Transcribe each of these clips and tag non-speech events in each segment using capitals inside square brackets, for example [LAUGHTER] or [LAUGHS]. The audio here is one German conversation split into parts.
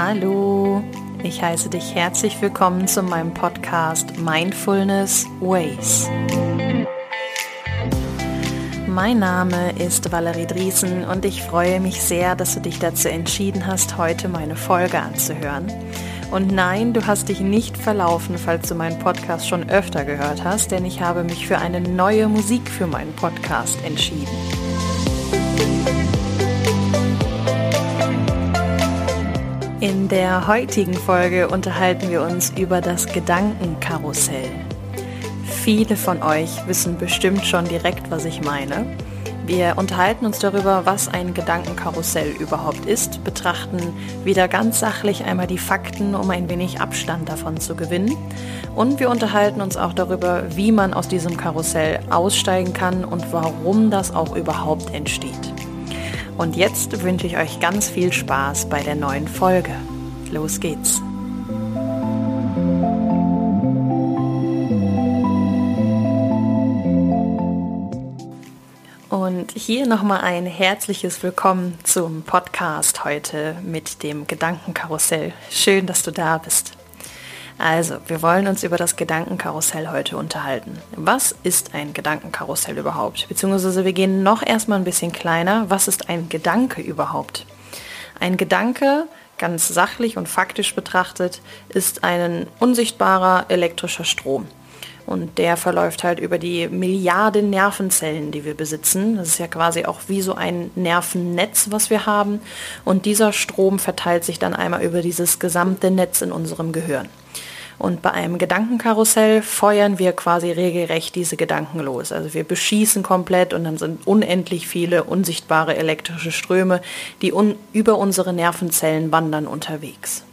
Hallo, ich heiße dich herzlich willkommen zu meinem Podcast Mindfulness Ways. Mein Name ist Valerie Driesen und ich freue mich sehr, dass du dich dazu entschieden hast, heute meine Folge anzuhören. Und nein, du hast dich nicht verlaufen, falls du meinen Podcast schon öfter gehört hast, denn ich habe mich für eine neue Musik für meinen Podcast entschieden. In der heutigen Folge unterhalten wir uns über das Gedankenkarussell. Viele von euch wissen bestimmt schon direkt, was ich meine. Wir unterhalten uns darüber, was ein Gedankenkarussell überhaupt ist, betrachten wieder ganz sachlich einmal die Fakten, um ein wenig Abstand davon zu gewinnen. Und wir unterhalten uns auch darüber, wie man aus diesem Karussell aussteigen kann und warum das auch überhaupt entsteht. Und jetzt wünsche ich euch ganz viel Spaß bei der neuen Folge. Los geht's! Und hier nochmal ein herzliches Willkommen zum Podcast heute mit dem Gedankenkarussell. Schön, dass du da bist. Also, wir wollen uns über das Gedankenkarussell heute unterhalten. Was ist ein Gedankenkarussell überhaupt? Beziehungsweise wir gehen noch erstmal ein bisschen kleiner. Was ist ein Gedanke überhaupt? Ein Gedanke, ganz sachlich und faktisch betrachtet, ist ein unsichtbarer elektrischer Strom. Und der verläuft halt über die Milliarden Nervenzellen, die wir besitzen. Das ist ja quasi auch wie so ein Nervennetz, was wir haben. Und dieser Strom verteilt sich dann einmal über dieses gesamte Netz in unserem Gehirn. Und bei einem Gedankenkarussell feuern wir quasi regelrecht diese Gedanken los. Also wir beschießen komplett und dann sind unendlich viele unsichtbare elektrische Ströme, die un über unsere Nervenzellen wandern unterwegs.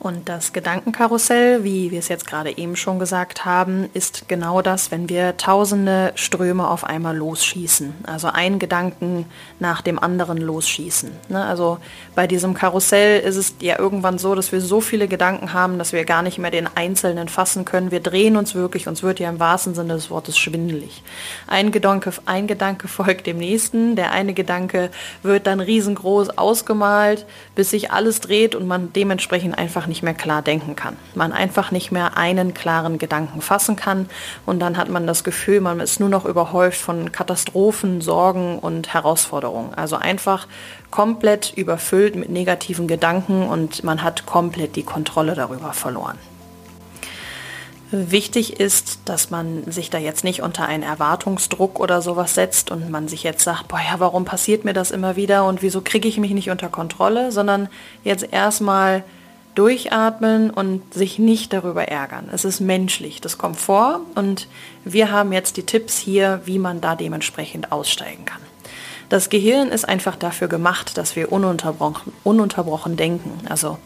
Und das Gedankenkarussell, wie wir es jetzt gerade eben schon gesagt haben, ist genau das, wenn wir tausende Ströme auf einmal losschießen. Also ein Gedanken nach dem anderen losschießen. Ne? Also bei diesem Karussell ist es ja irgendwann so, dass wir so viele Gedanken haben, dass wir gar nicht mehr den einzelnen fassen können. Wir drehen uns wirklich, uns wird ja im wahrsten Sinne des Wortes schwindelig. Ein Gedanke, ein Gedanke [LAUGHS] folgt dem nächsten. Der eine Gedanke wird dann riesengroß ausgemalt, bis sich alles dreht und man dementsprechend einfach nicht mehr klar denken kann. Man einfach nicht mehr einen klaren Gedanken fassen kann und dann hat man das Gefühl, man ist nur noch überhäuft von Katastrophen, Sorgen und Herausforderungen. Also einfach komplett überfüllt mit negativen Gedanken und man hat komplett die Kontrolle darüber verloren. Wichtig ist, dass man sich da jetzt nicht unter einen Erwartungsdruck oder sowas setzt und man sich jetzt sagt, boah ja, warum passiert mir das immer wieder und wieso kriege ich mich nicht unter Kontrolle, sondern jetzt erstmal durchatmen und sich nicht darüber ärgern. Es ist menschlich, das kommt vor und wir haben jetzt die Tipps hier, wie man da dementsprechend aussteigen kann. Das Gehirn ist einfach dafür gemacht, dass wir ununterbrochen, ununterbrochen denken. Also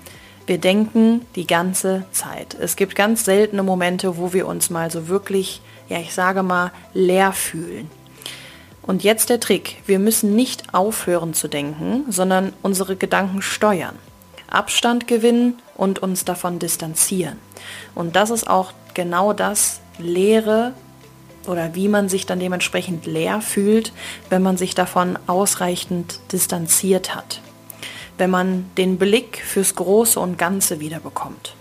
wir denken die ganze Zeit. Es gibt ganz seltene Momente, wo wir uns mal so wirklich, ja ich sage mal, leer fühlen. Und jetzt der Trick. Wir müssen nicht aufhören zu denken, sondern unsere Gedanken steuern. Abstand gewinnen und uns davon distanzieren. Und das ist auch genau das Leere oder wie man sich dann dementsprechend leer fühlt, wenn man sich davon ausreichend distanziert hat. Wenn man den Blick fürs Große und Ganze wieder bekommt.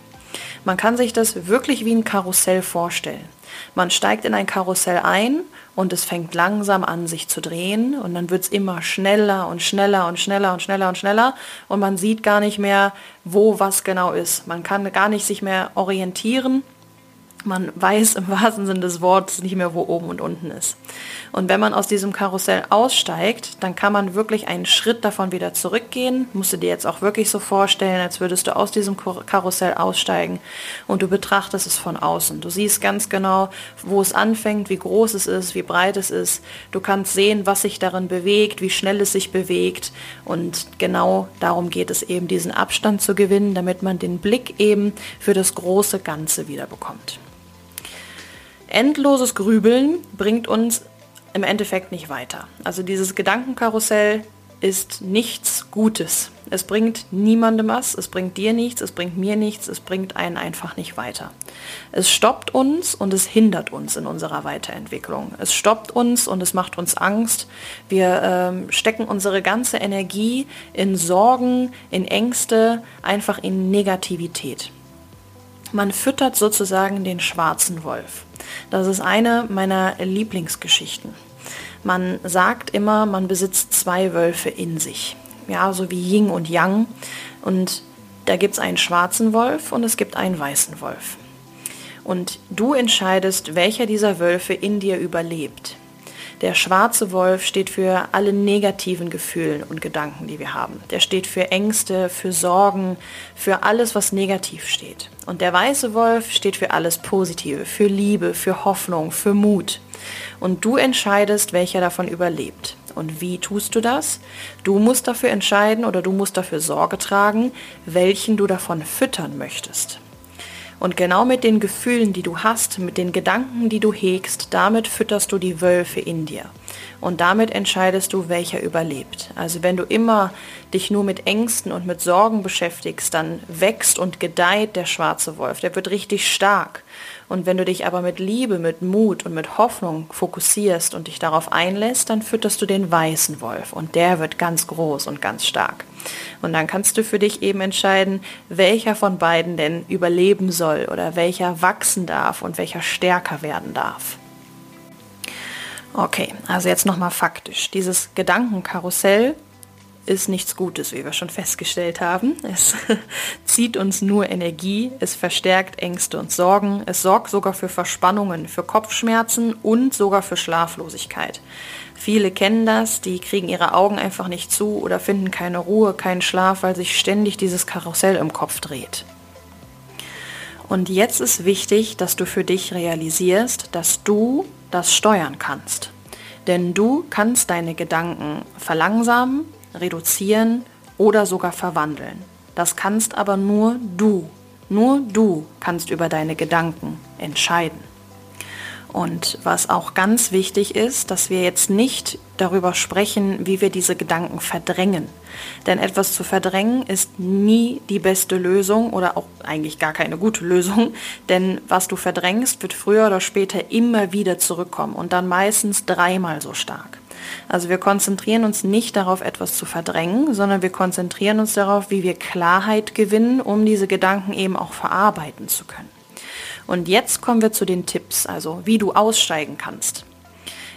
Man kann sich das wirklich wie ein Karussell vorstellen. Man steigt in ein Karussell ein und es fängt langsam an, sich zu drehen. Und dann wird es immer schneller und schneller und schneller und schneller und schneller. Und man sieht gar nicht mehr, wo was genau ist. Man kann gar nicht sich mehr orientieren man weiß im wahrsten Sinne des Wortes nicht mehr, wo oben und unten ist. Und wenn man aus diesem Karussell aussteigt, dann kann man wirklich einen Schritt davon wieder zurückgehen. Musst du dir jetzt auch wirklich so vorstellen, als würdest du aus diesem Karussell aussteigen und du betrachtest es von außen. Du siehst ganz genau, wo es anfängt, wie groß es ist, wie breit es ist. Du kannst sehen, was sich darin bewegt, wie schnell es sich bewegt. Und genau darum geht es eben, diesen Abstand zu gewinnen, damit man den Blick eben für das große Ganze wieder bekommt. Endloses Grübeln bringt uns im Endeffekt nicht weiter. Also dieses Gedankenkarussell ist nichts Gutes. Es bringt niemandem was, es bringt dir nichts, es bringt mir nichts, es bringt einen einfach nicht weiter. Es stoppt uns und es hindert uns in unserer Weiterentwicklung. Es stoppt uns und es macht uns Angst. Wir ähm, stecken unsere ganze Energie in Sorgen, in Ängste, einfach in Negativität. Man füttert sozusagen den schwarzen Wolf. Das ist eine meiner Lieblingsgeschichten. Man sagt immer, man besitzt zwei Wölfe in sich. Ja, so wie Yin und Yang. Und da gibt es einen schwarzen Wolf und es gibt einen weißen Wolf. Und du entscheidest, welcher dieser Wölfe in dir überlebt. Der schwarze Wolf steht für alle negativen Gefühle und Gedanken, die wir haben. Der steht für Ängste, für Sorgen, für alles, was negativ steht. Und der weiße Wolf steht für alles Positive, für Liebe, für Hoffnung, für Mut. Und du entscheidest, welcher davon überlebt. Und wie tust du das? Du musst dafür entscheiden oder du musst dafür Sorge tragen, welchen du davon füttern möchtest. Und genau mit den Gefühlen, die du hast, mit den Gedanken, die du hegst, damit fütterst du die Wölfe in dir. Und damit entscheidest du, welcher überlebt. Also wenn du immer dich nur mit Ängsten und mit Sorgen beschäftigst, dann wächst und gedeiht der schwarze Wolf. Der wird richtig stark. Und wenn du dich aber mit Liebe, mit Mut und mit Hoffnung fokussierst und dich darauf einlässt, dann fütterst du den weißen Wolf und der wird ganz groß und ganz stark. Und dann kannst du für dich eben entscheiden, welcher von beiden denn überleben soll oder welcher wachsen darf und welcher stärker werden darf. Okay, also jetzt nochmal faktisch. Dieses Gedankenkarussell ist nichts Gutes, wie wir schon festgestellt haben. Es [LAUGHS] zieht uns nur Energie, es verstärkt Ängste und Sorgen, es sorgt sogar für Verspannungen, für Kopfschmerzen und sogar für Schlaflosigkeit. Viele kennen das, die kriegen ihre Augen einfach nicht zu oder finden keine Ruhe, keinen Schlaf, weil sich ständig dieses Karussell im Kopf dreht. Und jetzt ist wichtig, dass du für dich realisierst, dass du das steuern kannst. Denn du kannst deine Gedanken verlangsamen, reduzieren oder sogar verwandeln. Das kannst aber nur du. Nur du kannst über deine Gedanken entscheiden. Und was auch ganz wichtig ist, dass wir jetzt nicht darüber sprechen, wie wir diese Gedanken verdrängen. Denn etwas zu verdrängen ist nie die beste Lösung oder auch eigentlich gar keine gute Lösung. [LAUGHS] Denn was du verdrängst, wird früher oder später immer wieder zurückkommen und dann meistens dreimal so stark. Also wir konzentrieren uns nicht darauf, etwas zu verdrängen, sondern wir konzentrieren uns darauf, wie wir Klarheit gewinnen, um diese Gedanken eben auch verarbeiten zu können. Und jetzt kommen wir zu den Tipps, also wie du aussteigen kannst.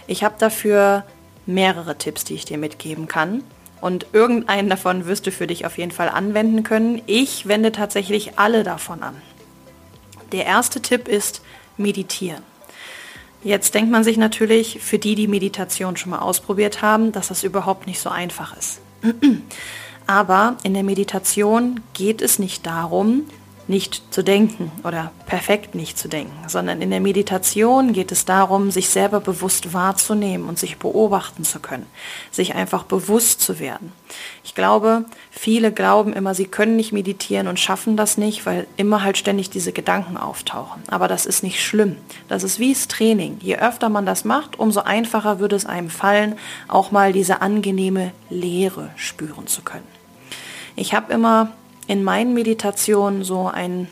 Ich habe dafür mehrere Tipps, die ich dir mitgeben kann. Und irgendeinen davon wirst du für dich auf jeden Fall anwenden können. Ich wende tatsächlich alle davon an. Der erste Tipp ist meditieren. Jetzt denkt man sich natürlich, für die, die Meditation schon mal ausprobiert haben, dass das überhaupt nicht so einfach ist. [CLEARS THROAT] Aber in der Meditation geht es nicht darum, nicht zu denken oder perfekt nicht zu denken, sondern in der Meditation geht es darum, sich selber bewusst wahrzunehmen und sich beobachten zu können, sich einfach bewusst zu werden. Ich glaube, viele glauben immer, sie können nicht meditieren und schaffen das nicht, weil immer halt ständig diese Gedanken auftauchen. Aber das ist nicht schlimm. Das ist wie das Training. Je öfter man das macht, umso einfacher würde es einem fallen, auch mal diese angenehme Leere spüren zu können. Ich habe immer in meinen Meditationen so ein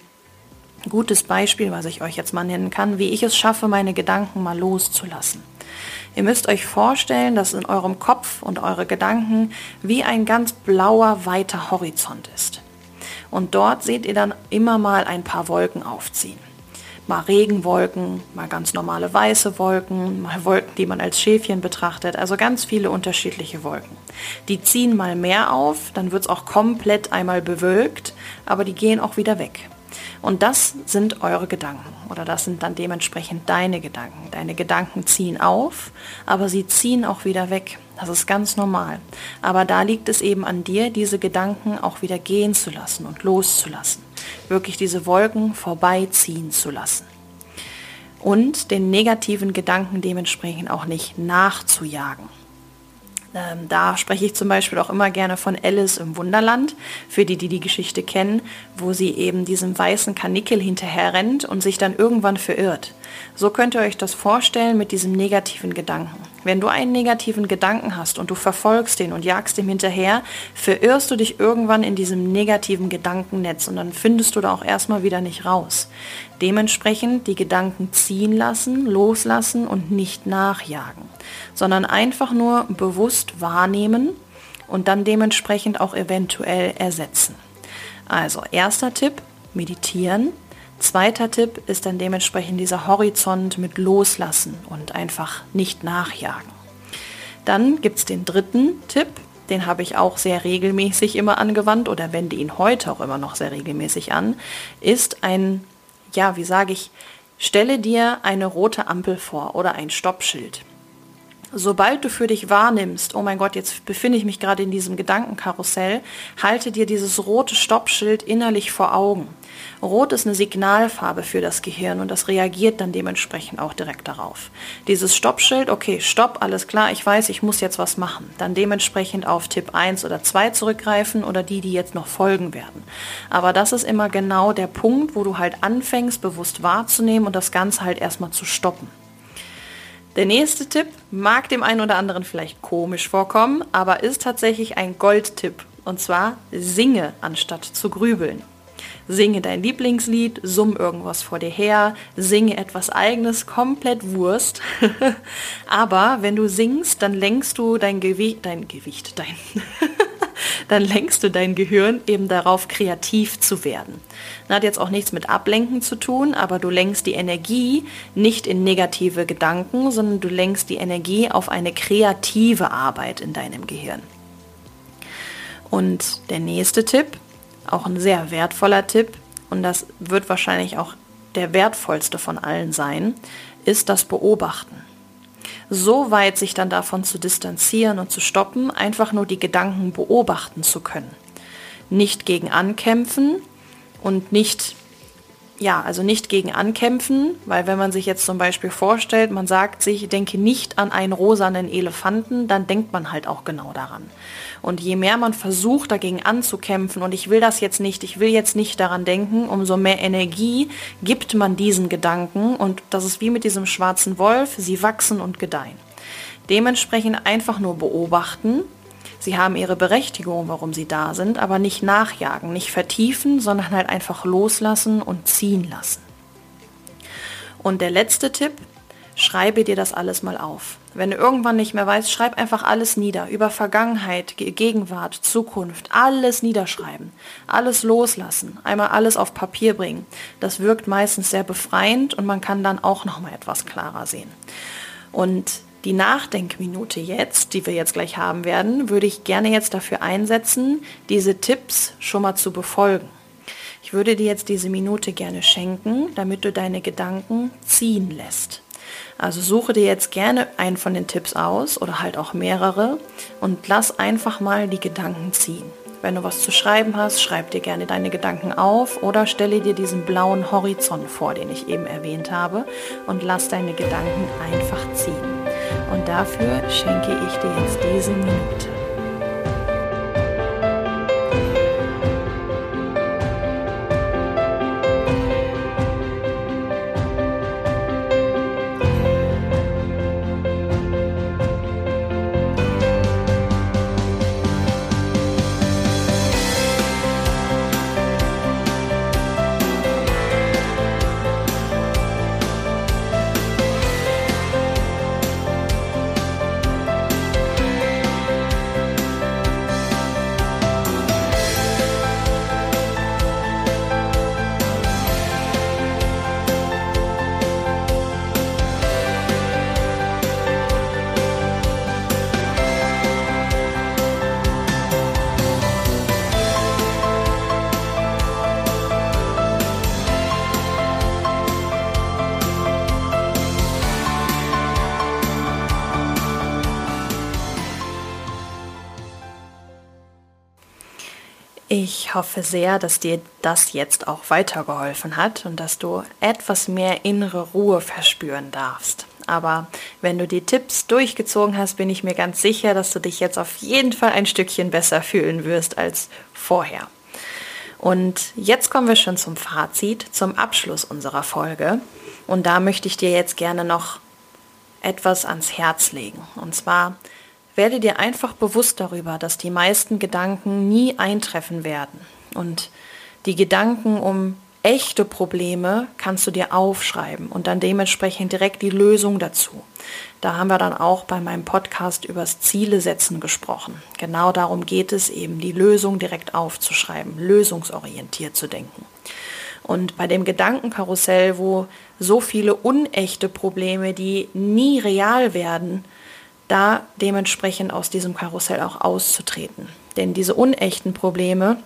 gutes Beispiel, was ich euch jetzt mal nennen kann, wie ich es schaffe, meine Gedanken mal loszulassen. Ihr müsst euch vorstellen, dass in eurem Kopf und eure Gedanken wie ein ganz blauer, weiter Horizont ist. Und dort seht ihr dann immer mal ein paar Wolken aufziehen mal Regenwolken, mal ganz normale weiße Wolken, mal Wolken, die man als Schäfchen betrachtet, also ganz viele unterschiedliche Wolken. Die ziehen mal mehr auf, dann wird es auch komplett einmal bewölkt, aber die gehen auch wieder weg. Und das sind eure Gedanken oder das sind dann dementsprechend deine Gedanken. Deine Gedanken ziehen auf, aber sie ziehen auch wieder weg. Das ist ganz normal. Aber da liegt es eben an dir, diese Gedanken auch wieder gehen zu lassen und loszulassen wirklich diese Wolken vorbeiziehen zu lassen. Und den negativen Gedanken dementsprechend auch nicht nachzujagen. Ähm, da spreche ich zum Beispiel auch immer gerne von Alice im Wunderland, für die, die die Geschichte kennen, wo sie eben diesem weißen Kanickel hinterher rennt und sich dann irgendwann verirrt. So könnt ihr euch das vorstellen mit diesem negativen Gedanken. Wenn du einen negativen Gedanken hast und du verfolgst den und jagst ihm hinterher, verirrst du dich irgendwann in diesem negativen Gedankennetz und dann findest du da auch erstmal wieder nicht raus. Dementsprechend die Gedanken ziehen lassen, loslassen und nicht nachjagen, sondern einfach nur bewusst wahrnehmen und dann dementsprechend auch eventuell ersetzen. Also erster Tipp, meditieren. Zweiter Tipp ist dann dementsprechend dieser Horizont mit Loslassen und einfach nicht nachjagen. Dann gibt es den dritten Tipp, den habe ich auch sehr regelmäßig immer angewandt oder wende ihn heute auch immer noch sehr regelmäßig an, ist ein, ja, wie sage ich, stelle dir eine rote Ampel vor oder ein Stoppschild sobald du für dich wahrnimmst, oh mein Gott, jetzt befinde ich mich gerade in diesem Gedankenkarussell, halte dir dieses rote Stoppschild innerlich vor Augen. Rot ist eine Signalfarbe für das Gehirn und das reagiert dann dementsprechend auch direkt darauf. Dieses Stoppschild, okay, stopp, alles klar, ich weiß, ich muss jetzt was machen. Dann dementsprechend auf Tipp 1 oder 2 zurückgreifen oder die, die jetzt noch folgen werden. Aber das ist immer genau der Punkt, wo du halt anfängst, bewusst wahrzunehmen und das Ganze halt erstmal zu stoppen. Der nächste Tipp mag dem einen oder anderen vielleicht komisch vorkommen, aber ist tatsächlich ein Goldtipp. Und zwar singe anstatt zu grübeln. Singe dein Lieblingslied, summ irgendwas vor dir her, singe etwas eigenes, komplett Wurst. [LAUGHS] aber wenn du singst, dann lenkst du dein Gewicht, dein Gewicht, dein [LAUGHS] [LAUGHS] dann lenkst du dein Gehirn eben darauf, kreativ zu werden. Das hat jetzt auch nichts mit Ablenken zu tun, aber du lenkst die Energie nicht in negative Gedanken, sondern du lenkst die Energie auf eine kreative Arbeit in deinem Gehirn. Und der nächste Tipp, auch ein sehr wertvoller Tipp, und das wird wahrscheinlich auch der wertvollste von allen sein, ist das Beobachten so weit sich dann davon zu distanzieren und zu stoppen, einfach nur die Gedanken beobachten zu können. Nicht gegen ankämpfen und nicht ja, also nicht gegen ankämpfen, weil wenn man sich jetzt zum Beispiel vorstellt, man sagt sich, denke nicht an einen rosanen Elefanten, dann denkt man halt auch genau daran. Und je mehr man versucht, dagegen anzukämpfen, und ich will das jetzt nicht, ich will jetzt nicht daran denken, umso mehr Energie gibt man diesen Gedanken. Und das ist wie mit diesem schwarzen Wolf, sie wachsen und gedeihen. Dementsprechend einfach nur beobachten, Sie haben ihre Berechtigung, warum sie da sind, aber nicht nachjagen, nicht vertiefen, sondern halt einfach loslassen und ziehen lassen. Und der letzte Tipp, schreibe dir das alles mal auf. Wenn du irgendwann nicht mehr weißt, schreib einfach alles nieder. Über Vergangenheit, Gegenwart, Zukunft, alles niederschreiben. Alles loslassen. Einmal alles auf Papier bringen. Das wirkt meistens sehr befreiend und man kann dann auch noch mal etwas klarer sehen. Und die Nachdenkminute jetzt, die wir jetzt gleich haben werden, würde ich gerne jetzt dafür einsetzen, diese Tipps schon mal zu befolgen. Ich würde dir jetzt diese Minute gerne schenken, damit du deine Gedanken ziehen lässt. Also suche dir jetzt gerne einen von den Tipps aus oder halt auch mehrere und lass einfach mal die Gedanken ziehen. Wenn du was zu schreiben hast, schreib dir gerne deine Gedanken auf oder stelle dir diesen blauen Horizont vor, den ich eben erwähnt habe und lass deine Gedanken einfach ziehen. Und dafür schenke ich dir jetzt diese Minute. Ich hoffe sehr, dass dir das jetzt auch weitergeholfen hat und dass du etwas mehr innere Ruhe verspüren darfst. Aber wenn du die Tipps durchgezogen hast, bin ich mir ganz sicher, dass du dich jetzt auf jeden Fall ein Stückchen besser fühlen wirst als vorher. Und jetzt kommen wir schon zum Fazit, zum Abschluss unserer Folge. Und da möchte ich dir jetzt gerne noch etwas ans Herz legen. Und zwar werde dir einfach bewusst darüber, dass die meisten Gedanken nie eintreffen werden. Und die Gedanken um echte Probleme kannst du dir aufschreiben und dann dementsprechend direkt die Lösung dazu. Da haben wir dann auch bei meinem Podcast übers Ziele setzen gesprochen. Genau darum geht es eben, die Lösung direkt aufzuschreiben, lösungsorientiert zu denken. Und bei dem Gedankenkarussell, wo so viele unechte Probleme, die nie real werden, da dementsprechend aus diesem Karussell auch auszutreten. Denn diese unechten Probleme,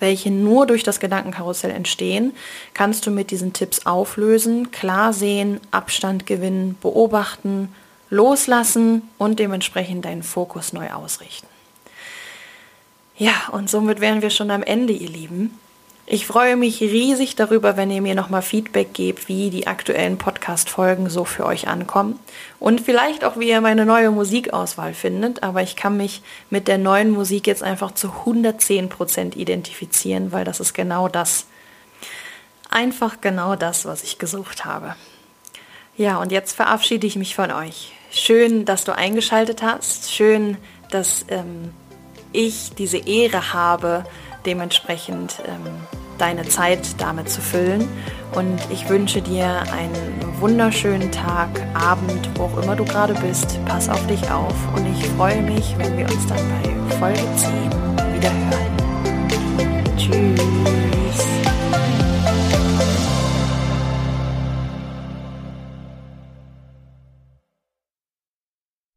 welche nur durch das Gedankenkarussell entstehen, kannst du mit diesen Tipps auflösen, klar sehen, Abstand gewinnen, beobachten, loslassen und dementsprechend deinen Fokus neu ausrichten. Ja, und somit wären wir schon am Ende, ihr Lieben. Ich freue mich riesig darüber, wenn ihr mir nochmal Feedback gebt, wie die aktuellen Podcast-Folgen so für euch ankommen. Und vielleicht auch, wie ihr meine neue Musikauswahl findet. Aber ich kann mich mit der neuen Musik jetzt einfach zu 110 Prozent identifizieren, weil das ist genau das. Einfach genau das, was ich gesucht habe. Ja, und jetzt verabschiede ich mich von euch. Schön, dass du eingeschaltet hast. Schön, dass ähm, ich diese Ehre habe, dementsprechend ähm, deine Zeit damit zu füllen. Und ich wünsche dir einen wunderschönen Tag, Abend, wo auch immer du gerade bist. Pass auf dich auf und ich freue mich, wenn wir uns dann bei Folge 10 wieder hören.